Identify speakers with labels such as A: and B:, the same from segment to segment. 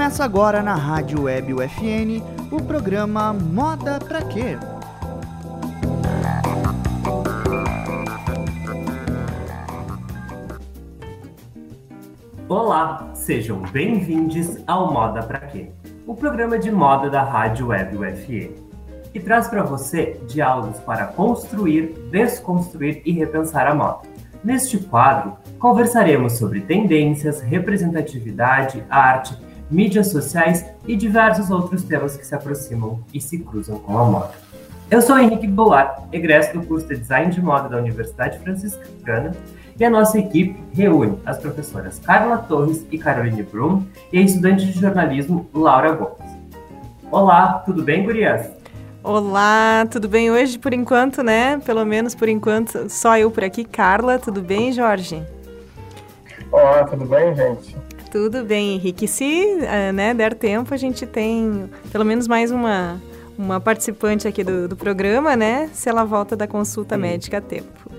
A: Começa agora na Rádio Web UFN o programa Moda Pra Quê?
B: Olá, sejam bem-vindos ao Moda Pra Quê? O programa de moda da Rádio Web UFN, que traz para você diálogos para construir, desconstruir e repensar a moda. Neste quadro, conversaremos sobre tendências, representatividade, arte, mídias sociais e diversos outros temas que se aproximam e se cruzam com a moda. Eu sou Henrique Goulart, egresso do curso de Design de Moda da Universidade Franciscana, e a nossa equipe reúne as professoras Carla Torres e Caroline Brum e a estudante de jornalismo Laura Gomes. Olá, tudo bem, gurias?
C: Olá, tudo bem hoje por enquanto, né? Pelo menos por enquanto, só eu por aqui. Carla, tudo bem, Jorge?
D: Olá, tudo bem, gente?
C: Tudo bem, Henrique. Se uh, né, der tempo, a gente tem pelo menos mais uma, uma participante aqui do, do programa, né? Se ela volta da consulta Sim. médica a tempo.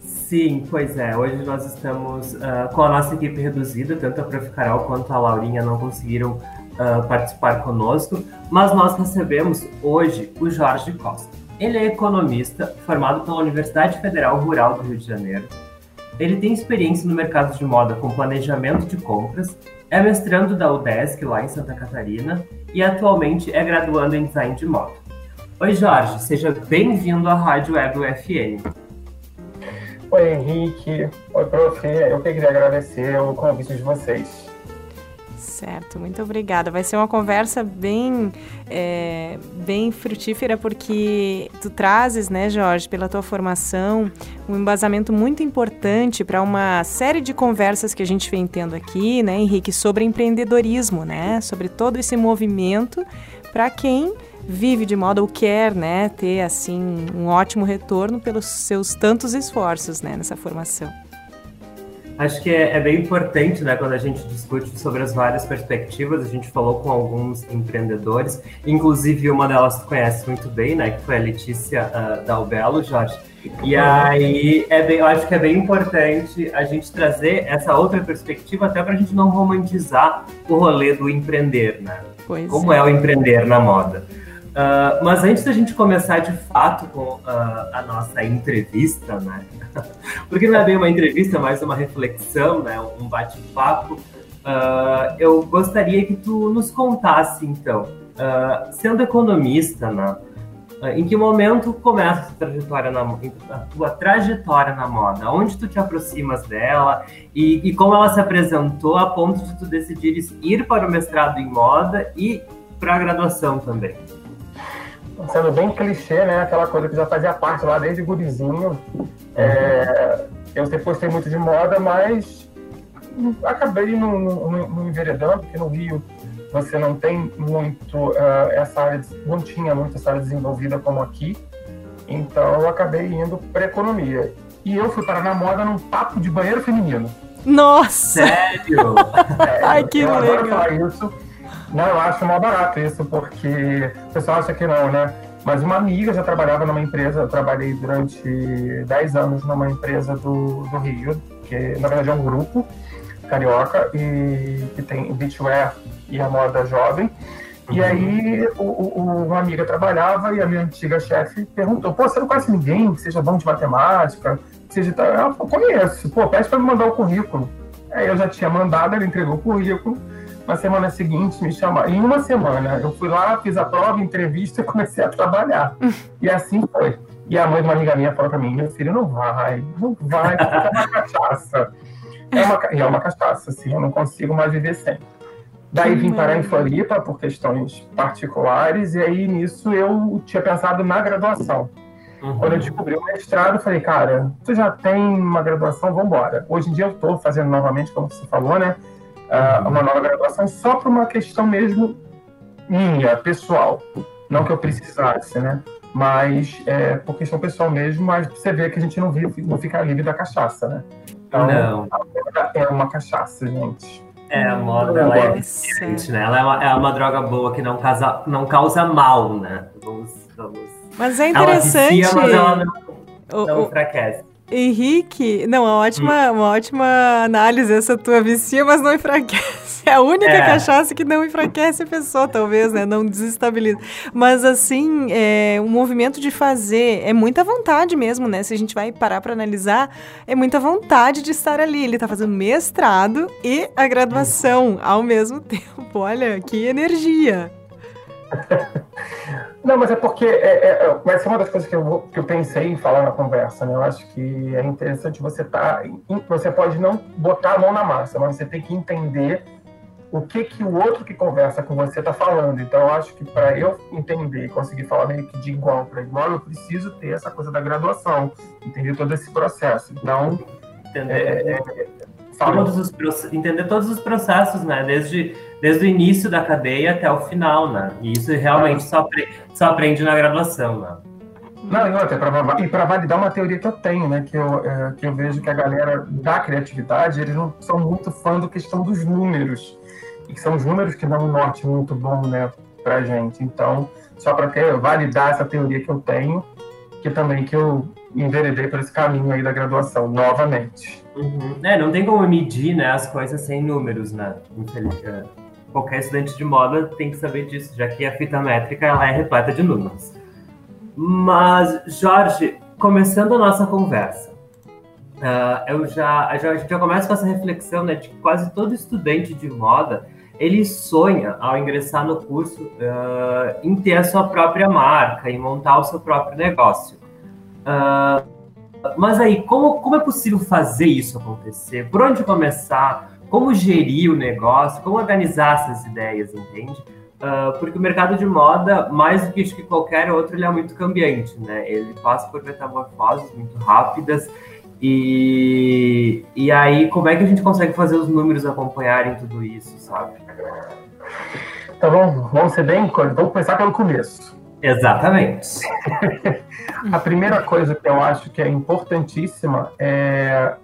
B: Sim, pois é. Hoje nós estamos uh, com a nossa equipe reduzida, tanto a Prof. Carol quanto a Laurinha não conseguiram uh, participar conosco, mas nós recebemos hoje o Jorge Costa. Ele é economista, formado pela Universidade Federal Rural do Rio de Janeiro. Ele tem experiência no mercado de moda com planejamento de compras, é mestrando da UDESC lá em Santa Catarina e atualmente é graduando em design de moda. Oi Jorge, seja bem-vindo à Rádio Web UFN.
D: Oi Henrique, oi prof, eu queria agradecer o convite de vocês.
C: Certo, muito obrigada. Vai ser uma conversa bem, é, bem frutífera, porque tu trazes, né, Jorge, pela tua formação, um embasamento muito importante para uma série de conversas que a gente vem tendo aqui, né, Henrique, sobre empreendedorismo, né, sobre todo esse movimento para quem vive de moda ou quer, né, ter assim um ótimo retorno pelos seus tantos esforços, né, nessa formação.
B: Acho que é, é, bem importante, né, quando a gente discute sobre as várias perspectivas. A gente falou com alguns empreendedores, inclusive uma delas tu conhece muito bem, né, que foi a Letícia uh, Dalbello, Jorge. E aí, é bem, eu acho que é bem importante a gente trazer essa outra perspectiva, até para a gente não romantizar o rolê do empreender, né? Pois Como é. é o empreender na moda. Uh, mas antes da gente começar de fato com uh, a nossa entrevista, né? Porque não é bem uma entrevista, é mais uma reflexão, né? Um bate-papo. Uh, eu gostaria que tu nos contasse, então, sendo economista, né? em que momento começa a tua trajetória na, a tua trajetória na moda? Onde tu te aproximas dela e, e como ela se apresentou a ponto de tu decidires ir para o mestrado em moda e para a graduação também?
D: Sendo bem clichê, né? Aquela coisa que já fazia parte lá desde gurizinho. É, eu sempre gostei muito de moda, mas acabei não, não, enveredando, porque no Rio você não tem muito uh, essa área, não tinha muito essa área desenvolvida como aqui. Então eu acabei indo para economia. E eu fui parar na moda num papo de banheiro feminino.
C: Nossa!
B: Sério?
C: É, Ai, que
D: eu
C: legal!
D: Adoro falar isso não, eu acho mal barato isso, porque o pessoal acha que não, né? Mas uma amiga já trabalhava numa empresa, eu trabalhei durante 10 anos numa empresa do, do Rio, que na verdade é um grupo carioca e que tem beachwear e a moda jovem. Uhum. E aí o, o, uma amiga trabalhava e a minha antiga chefe perguntou: Pô, você não conhece ninguém que seja bom de matemática? Que seja... Ela falou: Conheço, pô, pede para me mandar o currículo. Aí eu já tinha mandado, ela entregou o currículo. Na semana seguinte, me chamaram. Em uma semana, eu fui lá, fiz a prova, entrevista e comecei a trabalhar. e assim foi. E a mãe de uma amiga minha falou para mim: meu filho, não vai, não vai, é uma cachaça. É uma, é uma cachaça, assim, eu não consigo mais viver sem. Daí vim parar em Floripa por questões particulares, e aí nisso eu tinha pensado na graduação. Uhum. Quando eu descobri o mestrado, eu falei, cara, tu já tem uma graduação, vamos embora. Hoje em dia eu estou fazendo novamente, como você falou, né? Uh, uma nova graduação só por uma questão mesmo minha, pessoal. Não que eu precisasse, né? Mas é, por questão pessoal mesmo, mas você vê que a gente não, vive, não fica livre da cachaça, né?
B: Então, não.
D: a moda é uma cachaça, gente.
B: É, a moda ela é diferente, né? Ela é uma, é uma droga boa que não, causa, não causa mal, né? Vamos, vamos.
C: Mas é interessante.
B: Ela vicia, mas ela não, não o, enfraquece.
C: Henrique, não, uma ótima, hum. uma ótima análise essa tua vicia, mas não enfraquece. É a única é. cachaça que não enfraquece a pessoa, talvez, né? Não desestabiliza. Mas assim, é, o movimento de fazer é muita vontade mesmo, né? Se a gente vai parar para analisar, é muita vontade de estar ali. Ele tá fazendo mestrado e a graduação ao mesmo tempo. Olha, que energia.
D: Não, mas é porque é, é, é, vai ser uma das coisas que eu, que eu pensei em falar na conversa, né? Eu acho que é interessante você estar. Tá, você pode não botar a mão na massa, mas você tem que entender o que, que o outro que conversa com você está falando. Então, eu acho que para eu entender e conseguir falar meio que de igual para igual, eu preciso ter essa coisa da graduação, entender todo esse processo. Então,
B: entender, é, é todos os, entender todos os processos, né? Desde desde o início da cadeia até o final, né? E isso realmente só, aprende, só aprende na graduação, né?
D: Não, e outra, pra, e para validar uma teoria que eu tenho, né? Que eu, é, que eu vejo que a galera da criatividade, eles não são muito fã da questão dos números. E que são os números que dão um norte muito bom, né, pra gente. Então, só para validar essa teoria que eu tenho, que também que eu enveredei por esse caminho aí da graduação, novamente.
B: Uhum. É, não tem como medir né, as coisas sem números, né? Infelizmente qualquer estudante de moda tem que saber disso, já que a fita métrica ela é repleta de números. Mas, Jorge, começando a nossa conversa, uh, eu já, a gente já começa com essa reflexão né, de que quase todo estudante de moda ele sonha, ao ingressar no curso, uh, em ter a sua própria marca, em montar o seu próprio negócio. Uh, mas aí, como, como é possível fazer isso acontecer? Por onde começar? Como gerir o negócio, como organizar essas ideias, entende? Uh, porque o mercado de moda, mais do que, que qualquer outro, ele é muito cambiante, né? Ele passa por metamorfoses muito rápidas e, e aí como é que a gente consegue fazer os números acompanharem tudo isso, sabe?
D: Então vamos, vamos ser bem, vamos começar pelo começo.
B: Exatamente.
D: a primeira coisa que eu acho que é importantíssima é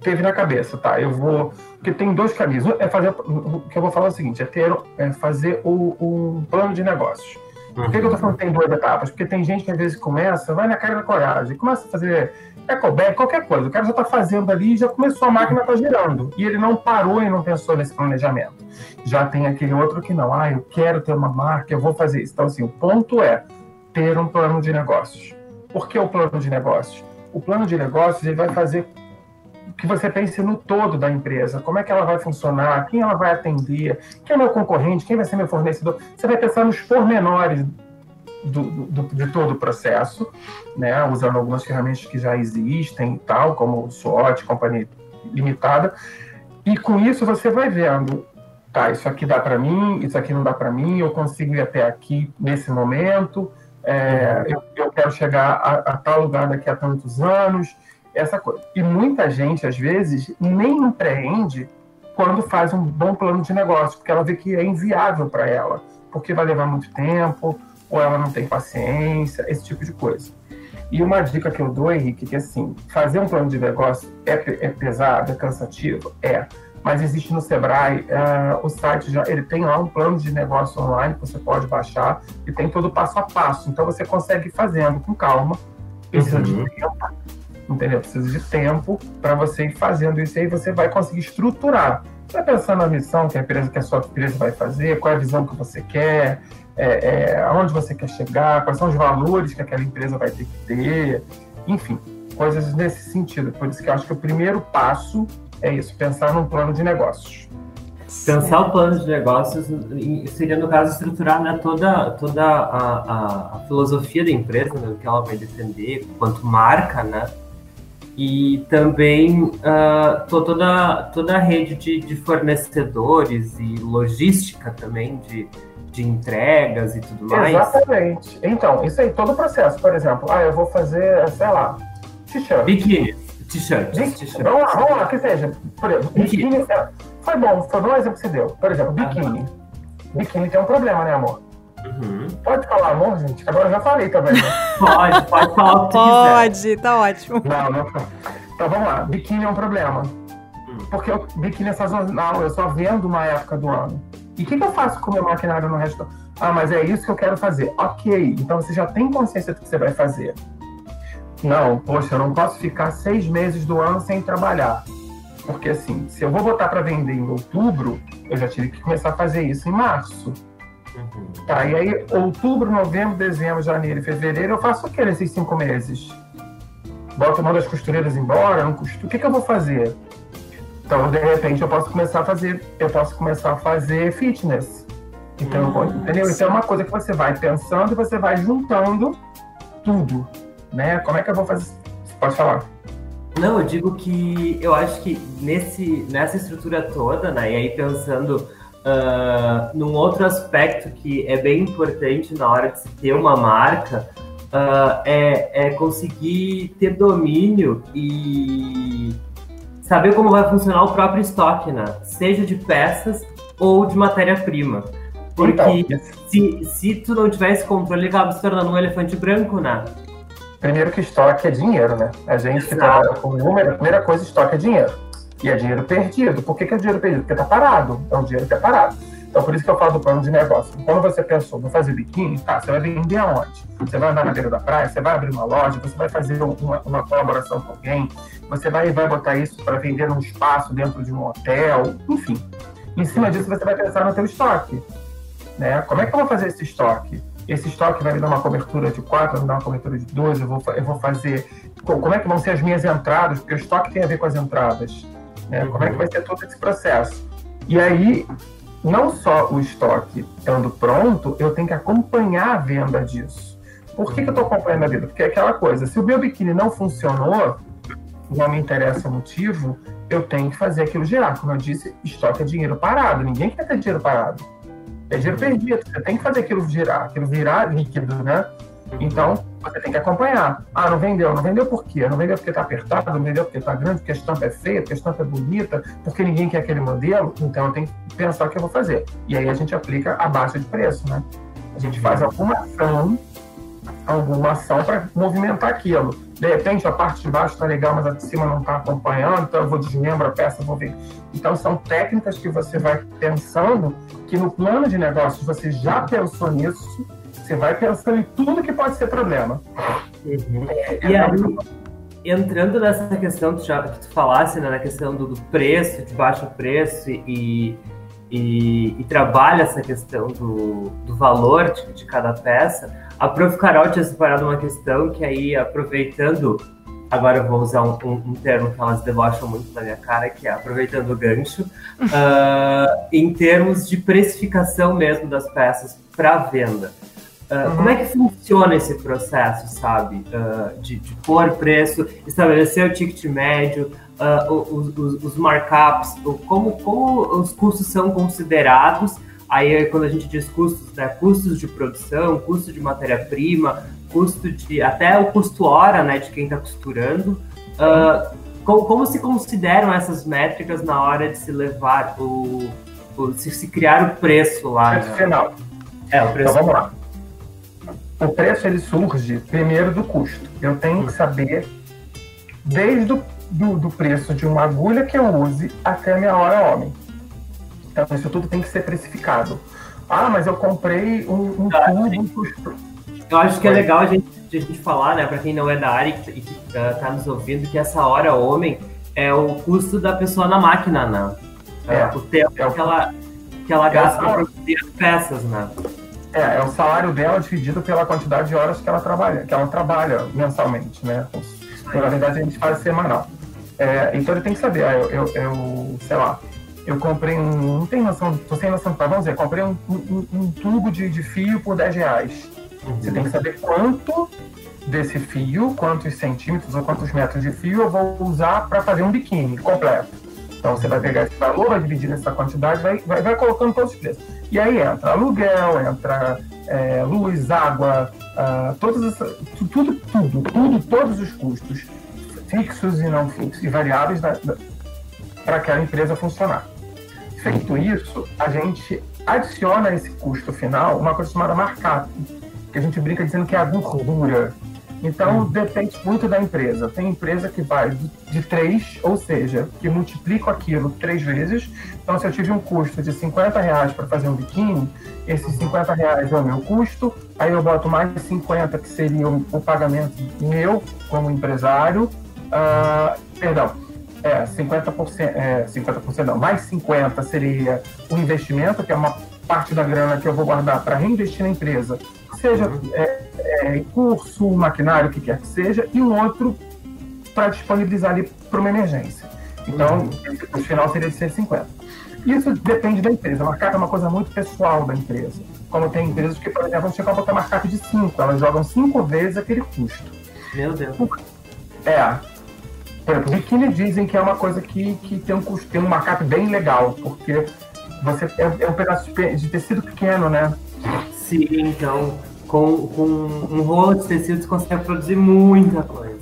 D: teve na cabeça, tá? Eu vou. Porque tem dois caminhos. É fazer. O que eu vou falar é o seguinte: é ter é fazer o, plano de negócios. Por que, que eu tô falando que tem duas etapas? Porque tem gente que às vezes começa, vai na cara da coragem, começa a fazer ecoback, qualquer coisa. O cara já está fazendo ali, já começou, a máquina está girando. E ele não parou e não pensou nesse planejamento. Já tem aquele outro que não, ah, eu quero ter uma marca, eu vou fazer isso. Então, assim, o ponto é ter um plano de negócios. Por que o plano de negócios? O plano de negócios ele vai fazer que você pense no todo da empresa, como é que ela vai funcionar, quem ela vai atender, quem é meu concorrente, quem vai ser meu fornecedor. Você vai pensar nos pormenores do, do, de todo o processo, né, usando algumas ferramentas que já existem, tal, como o SWOT, Companhia Limitada, e com isso você vai vendo, tá, isso aqui dá para mim, isso aqui não dá para mim, eu consigo ir até aqui nesse momento, é, eu, eu, quero chegar a, a tal lugar daqui a tantos anos, essa coisa. E muita gente, às vezes, nem empreende quando faz um bom plano de negócio, porque ela vê que é inviável para ela, porque vai levar muito tempo, ou ela não tem paciência, esse tipo de coisa. E uma dica que eu dou, Henrique, que assim, fazer um plano de negócio é, é pesado, é cansativo? É. Mas existe no Sebrae, uh, o site já ele tem lá um plano de negócio online que você pode baixar e tem todo passo a passo. Então você consegue ir fazendo com calma, precisa uhum. de tempo, entendeu? Precisa de tempo para você ir fazendo isso aí, você vai conseguir estruturar. Você vai pensar na missão que a empresa, que a sua empresa vai fazer, qual é a visão que você quer, é, é, aonde você quer chegar, quais são os valores que aquela empresa vai ter que ter, enfim, coisas nesse sentido. Por isso que eu acho que o primeiro passo é isso, pensar num plano de negócios.
B: Pensar o plano de negócios seria, no caso, estruturar né, toda, toda a, a, a filosofia da empresa, né, que ela vai defender, quanto marca, né? E também uh, toda, toda a rede de, de, fornecedores e logística também de, de entregas e tudo mais.
D: Exatamente. Então, isso aí, todo o processo, por exemplo, ah, eu vou fazer, sei lá, t-shirt.
B: Biquíni. T-shirt.
D: Vamos lá, vamos lá, que seja. Por exemplo, biquíni. biquíni é, foi bom, foi bom exemplo que você deu. Por exemplo, biquíni. Biquíni tem um problema, né, amor? Uhum. Pode falar amor, gente? Agora eu já falei também, né?
B: pode, pode falar o que
C: Pode, quiser. tá ótimo.
D: Não, não. Então vamos lá. Biquíni é um problema. Hum. Porque o biquíni é sazonal, eu só vendo uma época do ano. E o que, que, eu faço com o meu maquinário no resto? Ah, mas é isso que eu quero fazer. Ok, então você já tem consciência do que você vai fazer. Não, poxa, eu não posso ficar seis meses do ano sem trabalhar. Porque assim, se eu vou botar para vender em outubro, eu já tive que começar a fazer isso em março. Uhum. Tá, e aí, outubro, novembro, dezembro, janeiro e fevereiro, eu faço o que nesses cinco meses? Boto mando as costureiras embora? Não costu... O que, que eu vou fazer? Então, de repente, eu posso começar a fazer, eu posso começar a fazer fitness. Então, hum, entendeu? Então é uma coisa que você vai pensando e você vai juntando tudo, né? Como é que eu vou fazer? Você pode falar.
B: Não, eu digo que eu acho que nesse, nessa estrutura toda, né? E aí pensando uh, num outro aspecto que é bem importante na hora de se ter uma marca, uh, é, é conseguir ter domínio e saber como vai funcionar o próprio estoque, né? Seja de peças ou de matéria-prima. Porque então, se, se tu não tivesse controle, acaba se tornando um elefante branco, né?
D: Primeiro que estoque é dinheiro, né? A gente Exato. que trabalha com número, a primeira coisa, estoque é dinheiro. E é dinheiro perdido. Por que, que é dinheiro perdido? Porque tá parado. É um dinheiro que é parado. Então, por isso que eu falo do plano de negócio. Quando você pensou, vou fazer biquíni, tá, você vai vender aonde? Você vai andar na beira da praia, você vai abrir uma loja, você vai fazer uma, uma colaboração com alguém, você vai, vai botar isso para vender num espaço dentro de um hotel, enfim. Em cima disso, você vai pensar no seu estoque. Né? Como é que eu vou fazer esse estoque? Esse estoque vai me dar uma cobertura de 4, vai me dar uma cobertura de 12, eu vou, eu vou fazer. Como é que vão ser as minhas entradas? Porque o estoque tem a ver com as entradas. Né? Como é que vai ser todo esse processo? E aí, não só o estoque estando pronto, eu tenho que acompanhar a venda disso. Por que, que eu estou acompanhando a venda? Porque é aquela coisa, se o meu biquíni não funcionou, não me interessa o motivo, eu tenho que fazer aquilo girar. Como eu disse, estoque é dinheiro parado, ninguém quer ter dinheiro parado. É dinheiro perdido, você tem que fazer aquilo girar, aquilo virar líquido, né? Então, você tem que acompanhar. Ah, não vendeu. Não vendeu por quê? Não vendeu porque está apertado, não vendeu porque está grande, porque a estampa é feia, porque a estampa é bonita, porque ninguém quer aquele modelo. Então, eu tenho que pensar o que eu vou fazer. E aí a gente aplica a baixa de preço, né? A gente faz alguma ação, alguma ação para movimentar aquilo. De repente, a parte de baixo está legal, mas a de cima não está acompanhando, então eu vou desmembro a peça, vou ver. Então, são técnicas que você vai pensando que no plano de negócios você já pensou nisso você vai pensando em tudo que pode ser problema.
B: Uhum. É, e é aí, entrando nessa questão que tu falasse, né, na questão do, do, preço, de baixo preço e, e, e trabalha essa questão do, do valor de, de, cada peça, a Prof. Carol tinha separado uma questão que aí, aproveitando, agora eu vou usar um, um, um termo que elas debocham muito na minha cara, que é aproveitando o gancho, uh, em termos de precificação mesmo das peças para venda. Uh, Como é que funciona esse processo, sabe? Uh, de, de pôr preço, estabelecer o ticket médio, uh, os, os, os, markups, como, como os custos são considerados. Aí, quando a gente diz custos, né? Custos de produção, custo de matéria-prima, custo de. até o custo hora, né? De quem está costurando. Como, como, se consideram essas métricas na hora de se levar o. o se, se criar o preço lá?
D: Preço né? final. É, o preço então, vamos lá o preço ele surge primeiro do custo. Eu tenho que saber desde o do, do preço de uma agulha que eu use até a minha hora homem. Então isso tudo tem que ser precificado. Ah, mas eu comprei um, um tubo custo.
B: Eu acho que é legal a gente, a gente falar, né, para quem não é da área e que está uh, nos ouvindo, que essa hora homem é o custo da pessoa na máquina, né? É, o tempo é o... que ela, que ela gasta para produzir as peças, né?
D: É, é o salário dela dividido pela quantidade de horas que ela trabalha, que ela trabalha mensalmente, né? Então, na verdade, a gente faz semanal. É, então ele tem que saber, ah, eu, eu, eu, sei lá, eu comprei um. Não tem noção, tô sem noção, vamos dizer, comprei um, um, um tubo de, de, fio por 10 reais. Uhum. Você tem que saber quanto desse fio, quantos centímetros ou quantos metros de fio eu vou usar para fazer um biquíni completo. Então você vai pegar esse valor, vai dividir nessa quantidade, vai, vai, vai colocando todos os preços. E aí entra aluguel, entra é, luz, água, uh, todas tudo, tudo, tudo, todos os custos fixos e não fixos e variáveis para aquela empresa funcionar. Feito isso, a gente adiciona a esse custo final uma coisa chamada markup, que a gente brinca dizendo que é a gordura. Então, depende muito da empresa. Tem empresa que vai de 3, ou seja, que multiplica aquilo três vezes. Então, se eu tive um custo de 50 reais para fazer um biquíni, esses 50 reais é o meu custo, aí eu boto mais 50, que seria o, pagamento meu como empresário. Uh, perdão, é, 50%, é, 50% não, mais 50 seria o investimento, que é uma parte da grana que eu vou guardar para reinvestir na empresa, seja uhum. é, é, curso, maquinário, o que quer que seja, e um outro para disponibilizar ali para uma emergência. Então, uhum. o final seria de 150. Isso depende da empresa. Markup é uma coisa muito pessoal da empresa. Como tem empresas que, por exemplo, vão chegar a botar markup de 5, elas jogam 5 vezes aquele custo.
B: Meu Deus.
D: É. Por exemplo, biquíni dizem que é uma coisa que, que tem um custo, tem um markup bem legal, porque você é, é um pedaço de, de tecido pequeno, né?
B: Sim, então com, com um rolo de tecido você consegue produzir muita coisa.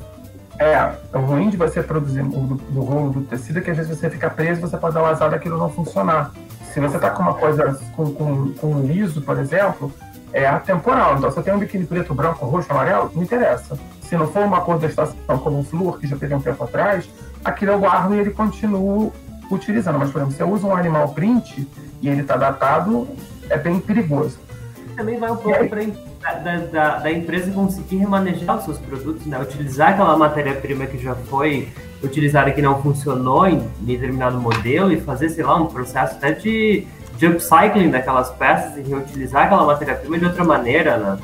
D: É, o ruim de você produzir o do, do rolo do tecido é que às vezes você fica preso e você pode dar uma azar daquilo não funcionar. Se você tá com uma coisa com, com, com um liso, por exemplo, é atemporal. Então, se eu tenho um biquíni preto, branco, roxo, amarelo, não interessa. Se não for uma cor da estação como um flúor, que já teve um tempo atrás, aquilo eu guardo e ele continua utilizando. Mas, por exemplo, se eu uso um animal print e ele está datado, é bem perigoso.
B: Também vai um pouco para da, da, da, empresa conseguir remanejar os seus produtos, né? utilizar aquela matéria-prima que já foi utilizada que não funcionou em determinado modelo e fazer, sei lá, um processo até de, de upcycling daquelas peças e reutilizar aquela matéria-prima de outra maneira, né?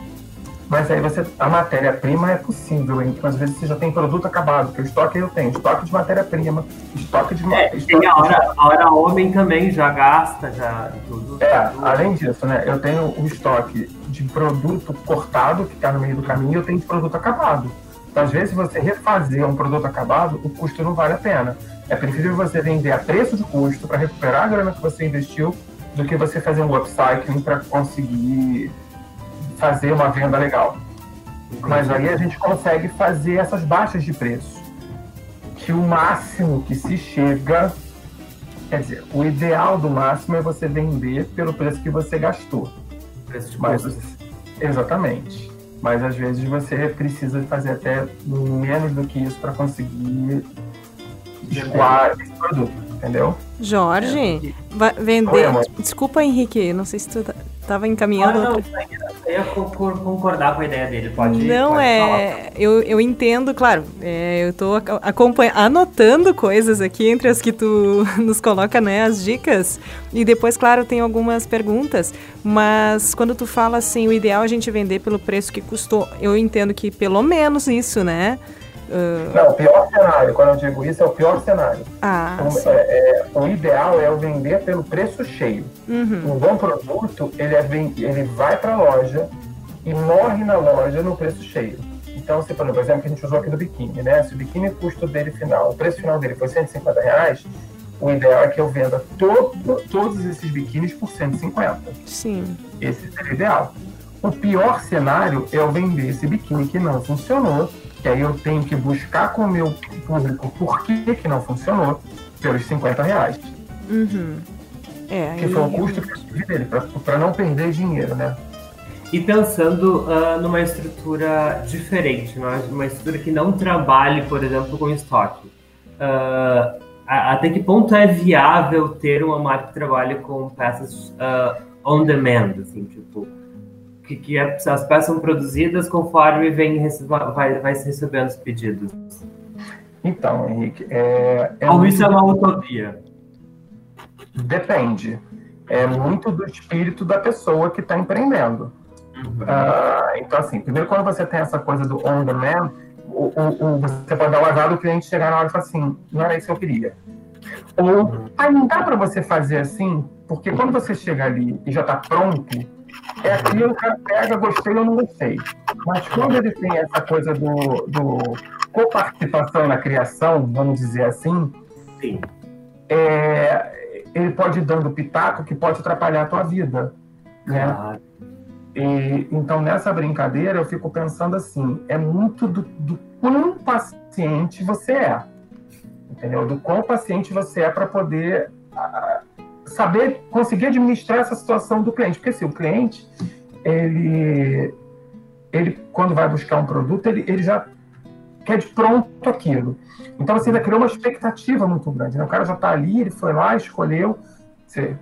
D: Mas aí você, a matéria-prima é possível, hein? às vezes você já tem produto acabado, que o estoque eu tenho, estoque de matéria-prima, estoque de
B: é, estoque tem a hora, a hora homem também já gasta, já tudo.
D: É, tudo. além disso, né? Eu tenho o estoque de produto cortado que está no meio do caminho e eu tenho de produto acabado. Então, às vezes, você refazer um produto acabado, o custo não vale a pena. É preferível você vender a preço de custo para recuperar a grana que você investiu do que você fazer um upcycling para conseguir fazer uma venda legal. Mas aí a gente consegue fazer essas baixas de preço. Que o máximo que se chega, quer dizer, o ideal do máximo é você vender pelo preço que você gastou.
B: Preço de
D: Mas, exatamente. Mas às vezes você precisa fazer até menos do que isso para conseguir escoar esse produto, entendeu?
C: Jorge, é. vender. Oi, Desculpa, Henrique, não sei se tu tá Tava encaminhando. Ah, não,
B: eu ia concordar com a ideia dele, pode
C: Não,
B: pode
C: é. Eu, eu entendo, claro. É, eu tô acompanhando, anotando coisas aqui entre as que tu nos coloca, né? As dicas. E depois, claro, tem algumas perguntas. Mas quando tu fala assim, o ideal é a gente vender pelo preço que custou. Eu entendo que pelo menos isso, né?
D: Uh... Não, o pior cenário, quando eu digo isso, é o pior cenário.
C: Ah,
D: então, é, é, o ideal é eu vender pelo preço cheio.
C: Uhum.
D: Um bom produto, ele, é, ele vai para a loja e morre na loja no preço cheio. Então, se, por exemplo, que a gente usou aqui do biquíni, né? Se o biquíni, o custo dele final, o preço final dele foi 150 reais, o ideal é que eu venda todo, todos esses biquínis por 150.
C: Sim.
D: Esse seria o ideal. O pior cenário é eu vender esse biquíni que não funcionou que aí eu tenho que buscar com o meu público por que, que não funcionou pelos 50 reais.
C: Uhum. É,
D: que foi o custo que eu tive dele, para não perder dinheiro, né?
B: E pensando uh, numa estrutura diferente, uma estrutura que não trabalhe, por exemplo, com estoque. Uh, até que ponto é viável ter uma marca que trabalhe com peças uh, on demand, assim, tipo, que, que é, as peças são produzidas conforme vem, vai, vai se recebendo os pedidos.
D: Então, Henrique, é,
B: é Ou isso é uma utopia?
D: Depende. É muito do espírito da pessoa que está empreendendo. Uhum. Uh, então, assim, primeiro quando você tem essa coisa do on demand, o, o, o, você pode dar o azar do cliente chegar na hora e falar assim, não era isso que eu queria. Ou, ah, não dá para você fazer assim, porque quando você chega ali e já está pronto, é aquilo, o cara pega, gostei ou não gostei. Mas quando ele tem essa coisa do, do coparticipação na criação, vamos dizer assim,
B: Sim.
D: É, ele pode ir dando pitaco que pode atrapalhar a tua vida. Né? Claro. E, então, nessa brincadeira, eu fico pensando assim: é muito do, do quão paciente você é. Entendeu? Do quão paciente você é para poder saber conseguir administrar essa situação do cliente, porque se assim, o cliente ele ele, quando vai buscar um produto, ele, ele já quer de pronto aquilo. Então você ainda criou uma expectativa muito grande. Né? O cara já está ali, ele foi lá, escolheu, você,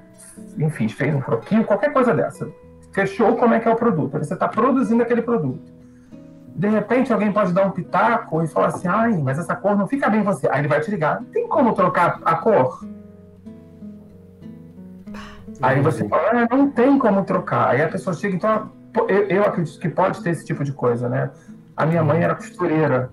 D: enfim, fez um croquinho, qualquer coisa dessa. Fechou como é que é o produto. Você está produzindo aquele produto. De repente alguém pode dar um pitaco e falar assim, ai, mas essa cor não fica bem em você. Aí ele vai te ligar. Tem como trocar a cor? Aí você fala, ah, não tem como trocar. Aí a pessoa chega, então, eu, eu acredito que pode ter esse tipo de coisa, né? A minha mãe era costureira.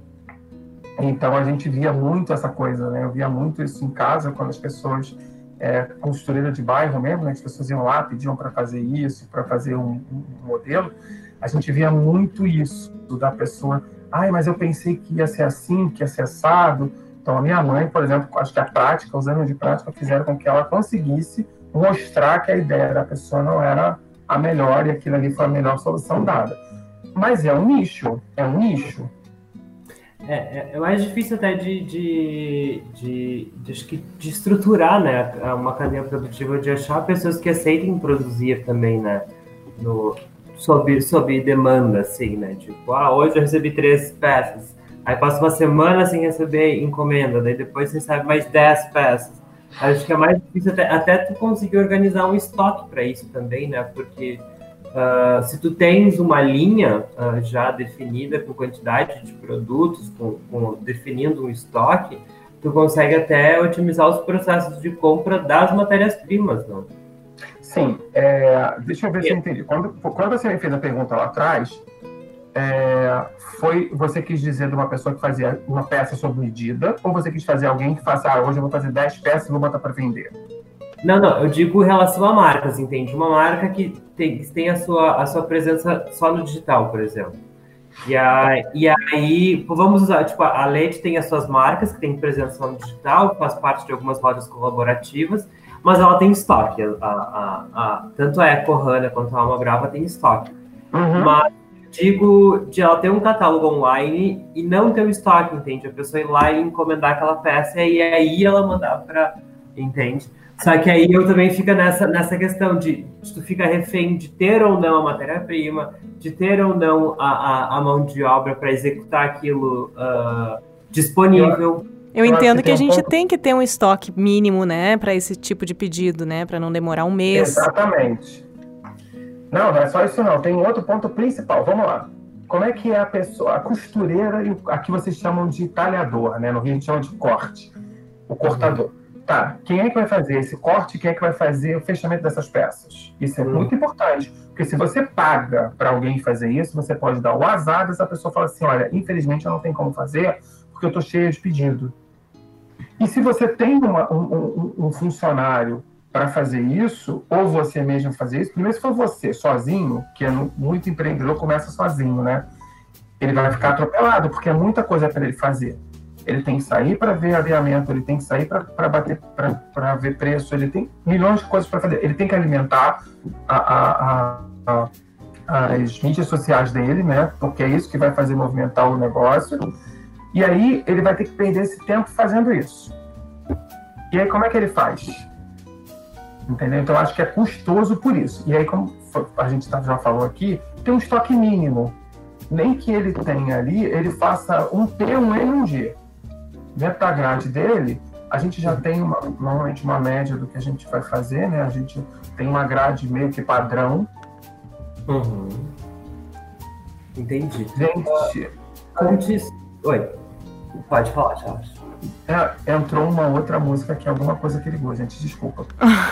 D: Então a gente via muito essa coisa, né? Eu via muito isso em casa quando as pessoas é, costureira de bairro mesmo, né? as pessoas iam lá, pediam para fazer isso, para fazer um, um, modelo. A gente via muito isso da pessoa, ai, mas eu pensei que ia ser assim, que ia ser assado. Então a minha mãe, por exemplo, acho que a prática, os anos de prática fizeram com que ela conseguisse mostrar que a ideia da pessoa não era a melhor e aquilo ali foi a melhor solução dada. Mas é um nicho, é um nicho.
B: É, é, é mais difícil até de, de, de, de, de estruturar né, uma cadeia produtiva, de achar pessoas que aceitem produzir também, né? No, sob, sob demanda, assim, né? Tipo, ah, hoje eu recebi três peças. Aí passa uma semana sem receber encomenda, daí depois recebe mais dez peças. Acho que é mais difícil até, até tu conseguir organizar um estoque para isso também, né? Porque uh, se tu tens uma linha uh, já definida com quantidade de produtos, com, com, definindo um estoque, tu consegue até otimizar os processos de compra das matérias-primas, não?
D: Sim, é, deixa eu ver se eu entendi. Quando, quando você me fez a pergunta lá atrás, é, foi você quis dizer de uma pessoa que fazia uma peça sob medida, ou você quis fazer alguém que faça, ah, hoje eu vou fazer 10 peças e vou botar para vender?
B: Não, não, eu digo em relação a marcas, entende? Uma marca que tem, tem a, sua, a sua presença só no digital, por exemplo. E, a, e aí, vamos usar, tipo, a Lete tem as suas marcas, que tem presença só no digital, faz parte de algumas lojas colaborativas, mas ela tem estoque. A, a, a, tanto a Eco Hanna quanto a Alma Brava tem estoque. Uhum. Mas digo de ela ter um catálogo online e não ter o estoque, entende? A pessoa ir lá e encomendar aquela peça e aí ela mandar para, entende? Só que aí eu também fico nessa, nessa questão de, de tu fica refém de ter ou não a matéria-prima, de ter ou não a, a, a mão de obra para executar aquilo uh, disponível.
C: Eu entendo que a gente tem que ter um estoque mínimo, né, para esse tipo de pedido, né, para não demorar um mês.
D: Exatamente. Não, não é só isso não. Tem outro ponto principal. Vamos lá. Como é que é a pessoa, a costureira, aqui vocês chamam de talhador, né? No Rio a gente chama de corte, o cortador. Tá, quem é que vai fazer esse corte? Quem é que vai fazer o fechamento dessas peças? Isso é hum. muito importante, porque se você paga para alguém fazer isso, você pode dar o azar dessa pessoa falar assim, olha, infelizmente eu não tenho como fazer, porque eu estou cheia de pedido. E se você tem uma, um, um, um funcionário para fazer isso, ou você mesmo fazer isso, primeiro se for você sozinho, que é muito empreendedor começa sozinho, né? Ele vai ficar atropelado, porque é muita coisa para ele fazer. Ele tem que sair para ver aviamento, ele tem que sair para bater, para ver preço, ele tem milhões de coisas para fazer. Ele tem que alimentar a, a, a, as mídias sociais dele, né? Porque é isso que vai fazer movimentar o negócio. E aí ele vai ter que perder esse tempo fazendo isso. E aí como é que ele faz? Entendeu? Então acho que é custoso por isso. E aí, como a gente tá, já falou aqui, tem um estoque mínimo. Nem que ele tenha ali, ele faça um P, um E e um G. Dentro da grade dele, a gente já tem uma, normalmente uma média do que a gente vai fazer, né? A gente tem uma grade meio que padrão.
B: Uhum. Entendi.
D: Gente,
B: antes. Oi. Pode falar, Charles.
D: É, entrou uma outra música que é alguma coisa que ele gosta, gente, desculpa.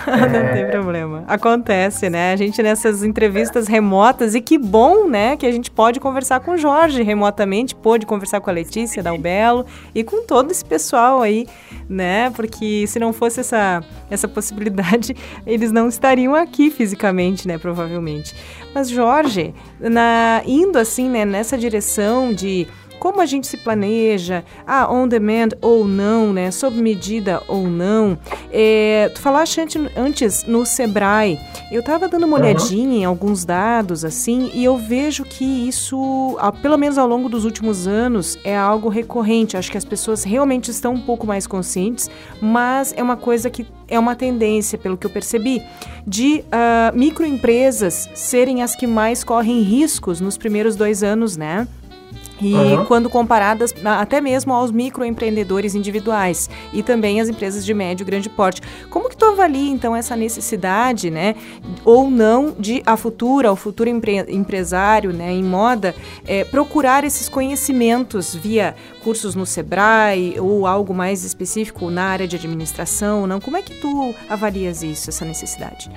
C: é... Não tem problema. Acontece, né? A gente nessas entrevistas remotas, e que bom, né, que a gente pode conversar com o Jorge remotamente, pôde conversar com a Letícia da Belo e com todo esse pessoal aí, né? Porque se não fosse essa, essa possibilidade, eles não estariam aqui fisicamente, né, provavelmente. Mas, Jorge, na, indo assim, né, nessa direção de como a gente se planeja, ah, on demand ou não, né? Sob medida ou não. É, tu falaste antes, no Sebrae. Eu estava dando uma uhum. olhadinha em alguns dados, assim, e eu vejo que isso, pelo menos ao longo dos últimos anos, é algo recorrente. Acho que as pessoas realmente estão um pouco mais conscientes, mas é uma coisa que é uma tendência, pelo que eu percebi, de uh, microempresas serem as que mais correm riscos nos primeiros dois anos, né? E uhum. quando comparadas até mesmo aos microempreendedores individuais e também as empresas de médio e grande porte. Como que tu avalia então essa necessidade, né, ou não de a futura, o futuro empre empresário, né, em moda, é, procurar esses conhecimentos via cursos no Sebrae ou algo mais específico na área de administração, não? Como é que tu avalias isso, essa necessidade?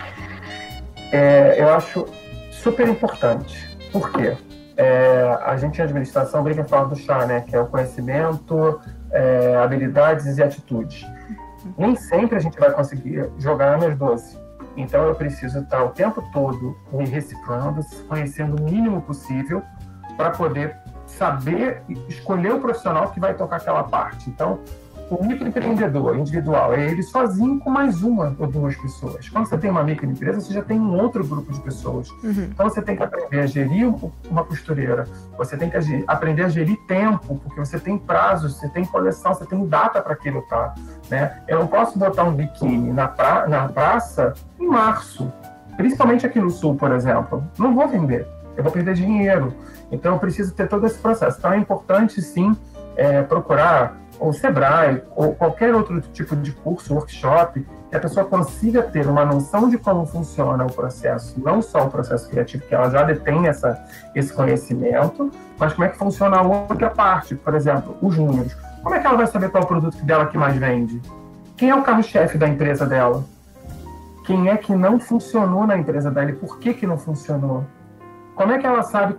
D: É, eu acho super importante. Por quê? É, a gente em administração brinca falar do chá, né? Que é o conhecimento, é, habilidades e atitudes. Nem sempre a gente vai conseguir jogar nas 12. Então eu preciso estar o tempo todo me reciclando, conhecendo o mínimo possível para poder saber escolher o profissional que vai tocar aquela parte. Então, o microempreendedor individual é ele sozinho com mais uma ou duas pessoas. Quando você tem uma microempresa, você já tem um outro grupo de pessoas. Uhum. Então você tem que aprender a gerir uma costureira, você tem que aprender a gerir tempo, porque você tem prazos, você tem coleção, você tem data para aquilo tá. Né? Eu não posso botar um biquíni na, pra, na praça em março, principalmente aqui no sul, por exemplo. Não vou vender, eu vou perder dinheiro. Então eu preciso ter todo esse processo. Então é importante sim é, procurar ou Sebrae, ou qualquer outro tipo de curso, workshop, que a pessoa consiga ter uma noção de como funciona o processo, não só o processo criativo, que ela já detém essa, esse conhecimento, mas como é que funciona a outra parte, por exemplo, os números. Como é que ela vai saber qual é o produto dela que mais vende? Quem é o carro-chefe da empresa dela? Quem é que não funcionou na empresa dela e por que, que não funcionou? Como é que ela sabe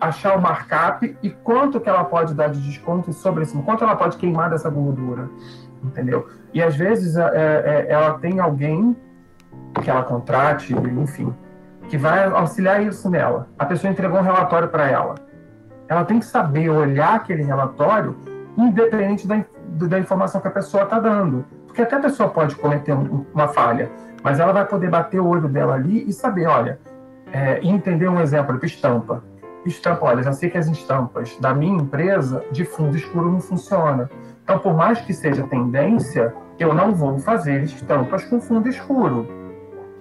D: achar o markup e quanto que ela pode dar de desconto sobre esse, quanto ela pode queimar dessa gordura, entendeu? E às vezes é, é, ela tem alguém que ela contrate, enfim, que vai auxiliar isso nela. A pessoa entregou um relatório para ela. Ela tem que saber olhar aquele relatório independente da, da informação que a pessoa está dando. Porque até a pessoa pode cometer uma falha, mas ela vai poder bater o olho dela ali e saber, olha, é, entender um exemplo, estampa estampa, olha, já sei que as estampas da minha empresa de fundo escuro não funciona. Então, por mais que seja tendência, eu não vou fazer estampas com fundo escuro,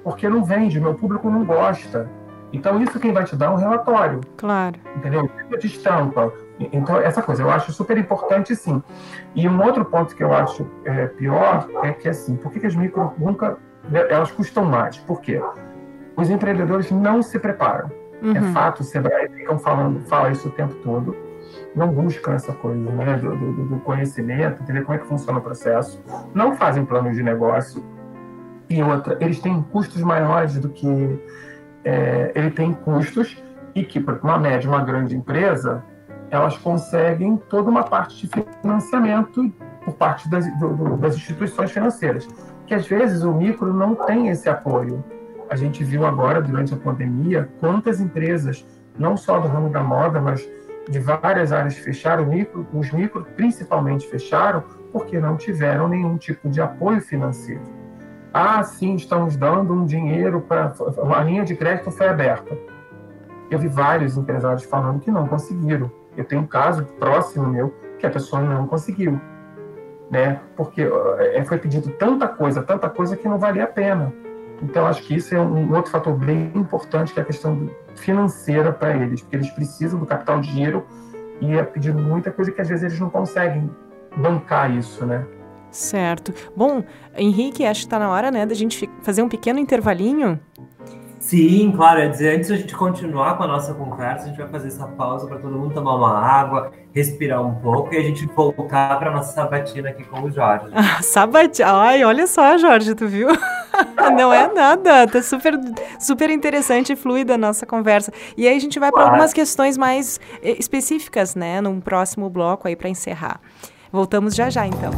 D: porque não vende, meu público não gosta. Então, isso quem vai te dar é um relatório.
C: Claro.
D: Entendeu? Tipo de estampa. Então, essa coisa eu acho super importante, sim. E um outro ponto que eu acho é, pior é que, assim, por que, que as micro nunca. Elas custam mais? Por quê? Os empreendedores não se preparam. É uhum. É fato, o Sebrae ficam falando, fala isso o tempo todo. Não buscam essa coisa né, do, do, do conhecimento, entender como é que funciona o processo. Não fazem planos de negócio. E outra, eles têm custos maiores do que é, ele tem custos e que, para uma média, uma grande empresa, elas conseguem toda uma parte de financiamento por parte das, do, das instituições financeiras, que às vezes o micro não tem esse apoio a gente viu agora, durante a pandemia, quantas empresas, não só do ramo da moda, mas de várias áreas fecharam, micro, os micro principalmente fecharam, porque não tiveram nenhum tipo de apoio financeiro. Ah, sim, estamos dando um dinheiro para. A linha de crédito foi aberta. Eu vi vários empresários falando que não conseguiram. Eu tenho um caso próximo meu que a pessoa não conseguiu. Né? Porque é, foi pedido tanta coisa, tanta coisa que não valia a pena. Então, acho que isso é um outro fator bem importante, que é a questão financeira para eles, porque eles precisam do capital de dinheiro e é pedindo muita coisa que às vezes eles não conseguem bancar isso, né?
C: Certo. Bom, Henrique, acho que está na hora, né, da gente fazer um pequeno intervalinho
B: Sim, claro. É dizer, antes da gente continuar com a nossa conversa, a gente vai fazer essa pausa para todo mundo tomar uma água, respirar um pouco e a gente voltar para nossa sabatina aqui com o Jorge.
C: Ah, sabatina. Ai, olha só, Jorge, tu viu? Não é nada. Tá super, super interessante e fluida a nossa conversa. E aí a gente vai para algumas questões mais eh, específicas, né, num próximo bloco aí para encerrar. Voltamos já já, então.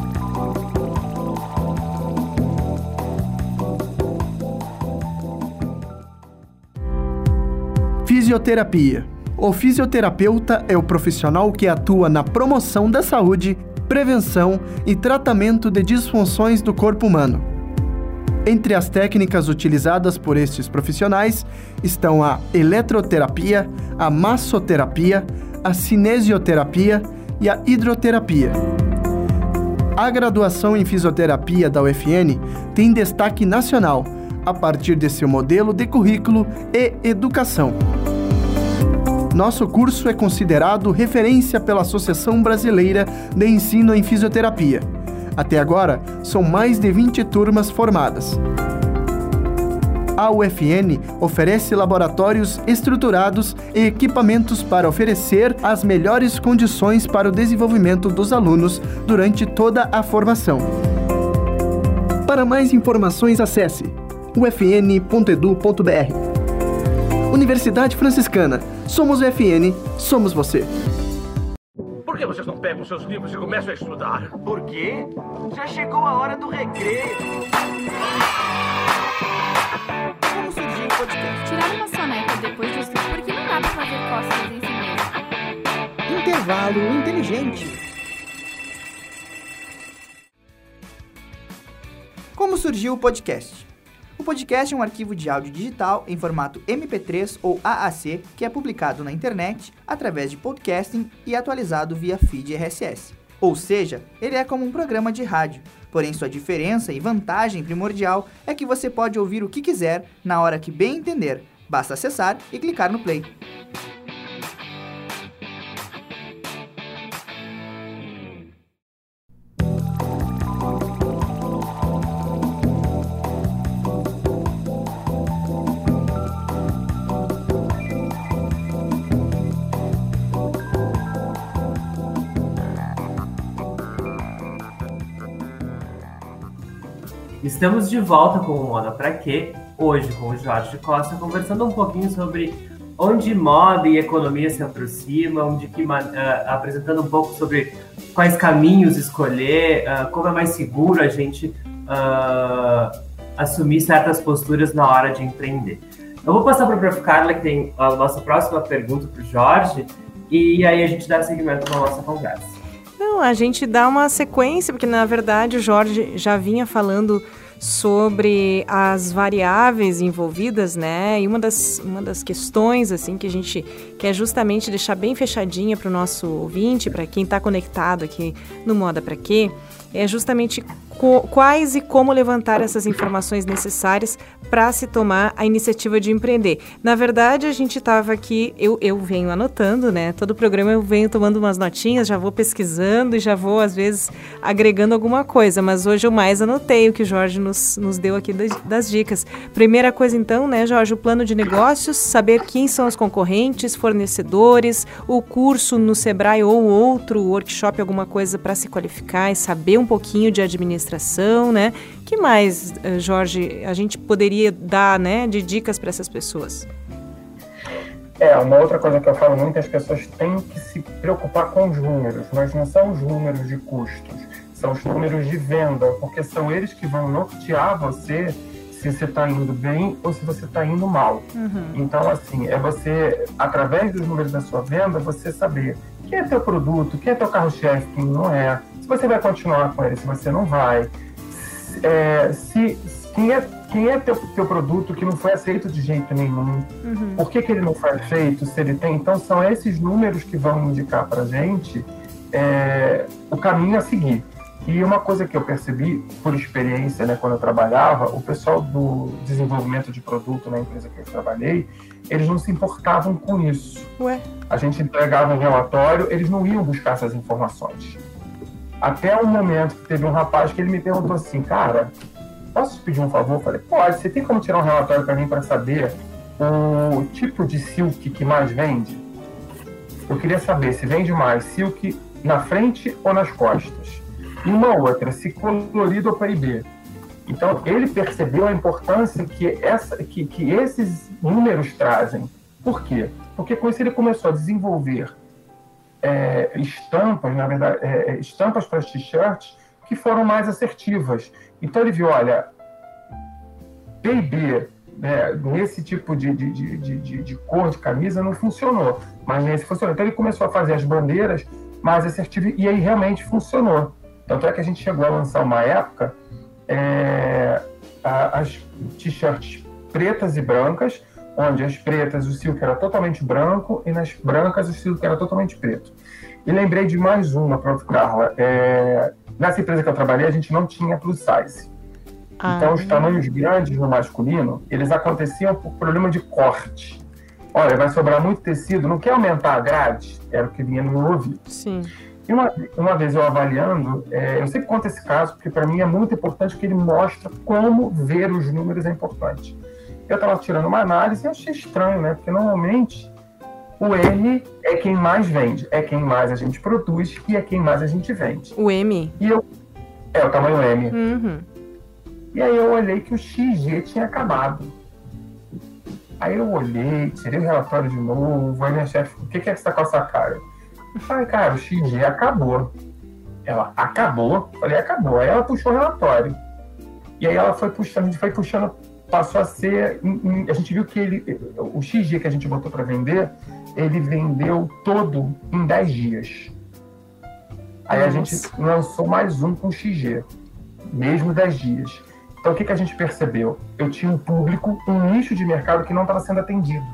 A: Fisioterapia. O fisioterapeuta é o profissional que atua na promoção da saúde, prevenção e tratamento de disfunções do corpo humano. Entre as técnicas utilizadas por estes profissionais estão a eletroterapia, a massoterapia, a cinesioterapia e a hidroterapia. A graduação em fisioterapia da UFN tem destaque nacional a partir de seu modelo de currículo e educação. Nosso curso é considerado referência pela Associação Brasileira de Ensino em Fisioterapia. Até agora, são mais de 20 turmas formadas. A UFN oferece laboratórios estruturados e equipamentos para oferecer as melhores condições para o desenvolvimento dos alunos durante toda a formação. Para mais informações, acesse ufn.edu.br. Universidade Franciscana. Somos o FN, somos você.
E: Por que vocês não pegam seus livros e começam a estudar?
F: Por quê? Já chegou a hora do recreio.
G: Como surgiu o podcast?
H: Tirar uma soneca depois do estudo, porque não dá pra fazer cócegas em si mesmo.
A: Intervalo inteligente. Como surgiu o podcast? Podcast é um arquivo de áudio digital em formato MP3 ou AAC que é publicado na internet através de podcasting e atualizado via feed RSS. Ou seja, ele é como um programa de rádio, porém sua diferença e vantagem primordial é que você pode ouvir o que quiser na hora que bem entender. Basta acessar e clicar no play.
B: Estamos de volta com o Moda Pra Quê, hoje com o Jorge Costa, conversando um pouquinho sobre onde moda e economia se aproximam, de que, uh, apresentando um pouco sobre quais caminhos escolher, uh, como é mais seguro a gente uh, assumir certas posturas na hora de empreender. Eu vou passar para a Prof. Carla, que tem a nossa próxima pergunta para o Jorge, e aí a gente dá seguimento na nossa conversa.
C: Não, a gente dá uma sequência, porque na verdade o Jorge já vinha falando sobre as variáveis envolvidas, né? E uma das, uma das questões, assim, que a gente quer justamente deixar bem fechadinha para o nosso ouvinte, para quem está conectado aqui no Moda Para Quê, é justamente quais e como levantar essas informações necessárias para se tomar a iniciativa de empreender. Na verdade, a gente estava aqui, eu, eu venho anotando, né? Todo programa eu venho tomando umas notinhas, já vou pesquisando e já vou, às vezes, agregando alguma coisa, mas hoje eu mais anotei o que o Jorge nos, nos deu aqui das, das dicas. Primeira coisa, então, né, Jorge, o plano de negócios, saber quem são os concorrentes, fornecedores, o curso no Sebrae ou outro workshop, alguma coisa para se qualificar e saber um pouquinho de administração administração, né? Que mais, eh, Jorge, a gente poderia dar, né, de dicas para essas pessoas?
D: É, uma outra coisa que eu falo muito, as pessoas têm que se preocupar com os números, mas não são os números de custos, são os números de venda, porque são eles que vão nortear você se você está indo bem ou se você está indo mal. Uhum. Então, assim, é você, através dos números da sua venda, você saber quem é teu produto, quem é teu carro-chefe, quem não é, se você vai continuar com ele, se você não vai, é, se, quem é, quem é teu, teu produto que não foi aceito de jeito nenhum, uhum. por que, que ele não foi aceito, se ele tem. Então, são esses números que vão indicar para a gente é, o caminho a seguir. E uma coisa que eu percebi por experiência, né, quando eu trabalhava, o pessoal do desenvolvimento de produto na empresa que eu trabalhei, eles não se importavam com isso.
C: Ué?
D: A gente entregava um relatório, eles não iam buscar essas informações. Até o momento que teve um rapaz que ele me perguntou assim, cara, posso te pedir um favor? Eu falei, pode, você tem como tirar um relatório para mim para saber o tipo de silk que mais vende? Eu queria saber se vende mais silk na frente ou nas costas. E uma outra, se colorido ou PIB. Então, ele percebeu a importância que, essa, que, que esses números trazem. Por quê? Porque com isso ele começou a desenvolver é, estampas, na verdade, é, é estampas para as t-shirts que foram mais assertivas. Então ele viu, olha, P&B né, nesse tipo de, de, de, de, de cor de camisa não funcionou, mas nesse funcionou. Então ele começou a fazer as bandeiras mais assertivas e aí realmente funcionou. Tanto é que a gente chegou a lançar uma época é, a, as t-shirts pretas e brancas, onde as pretas o silk era totalmente branco e nas brancas o silk era totalmente preto. E lembrei de mais uma, Prof. Carla. É, nessa empresa que eu trabalhei, a gente não tinha plus size. Ah. Então, os tamanhos grandes no masculino, eles aconteciam por problema de corte. Olha, vai sobrar muito tecido, não quer aumentar a grade? Era o que vinha no meu ouvido.
C: Sim.
D: E uma, uma vez eu avaliando, é, eu sempre conto esse caso, porque para mim é muito importante que ele mostra como ver os números é importante. Eu estava tirando uma análise e achei estranho, né? Porque normalmente o M é quem mais vende, é quem mais a gente produz e é quem mais a gente vende.
C: O M?
D: E eu, é, o tamanho M.
C: Uhum.
D: E aí eu olhei que o XG tinha acabado. Aí eu olhei, tirei o relatório de novo, aí minha chefe, o que, que é que você tá com essa cara? Eu falei, cara, o XG acabou. Ela, acabou? Eu falei, acabou. Aí ela puxou o relatório. E aí ela foi puxando, a gente foi puxando, passou a ser. A gente viu que ele, o XG que a gente botou para vender, ele vendeu todo em 10 dias. Aí Nossa. a gente lançou mais um com XG, mesmo 10 dias. Então o que, que a gente percebeu? Eu tinha um público, um nicho de mercado que não estava sendo atendido.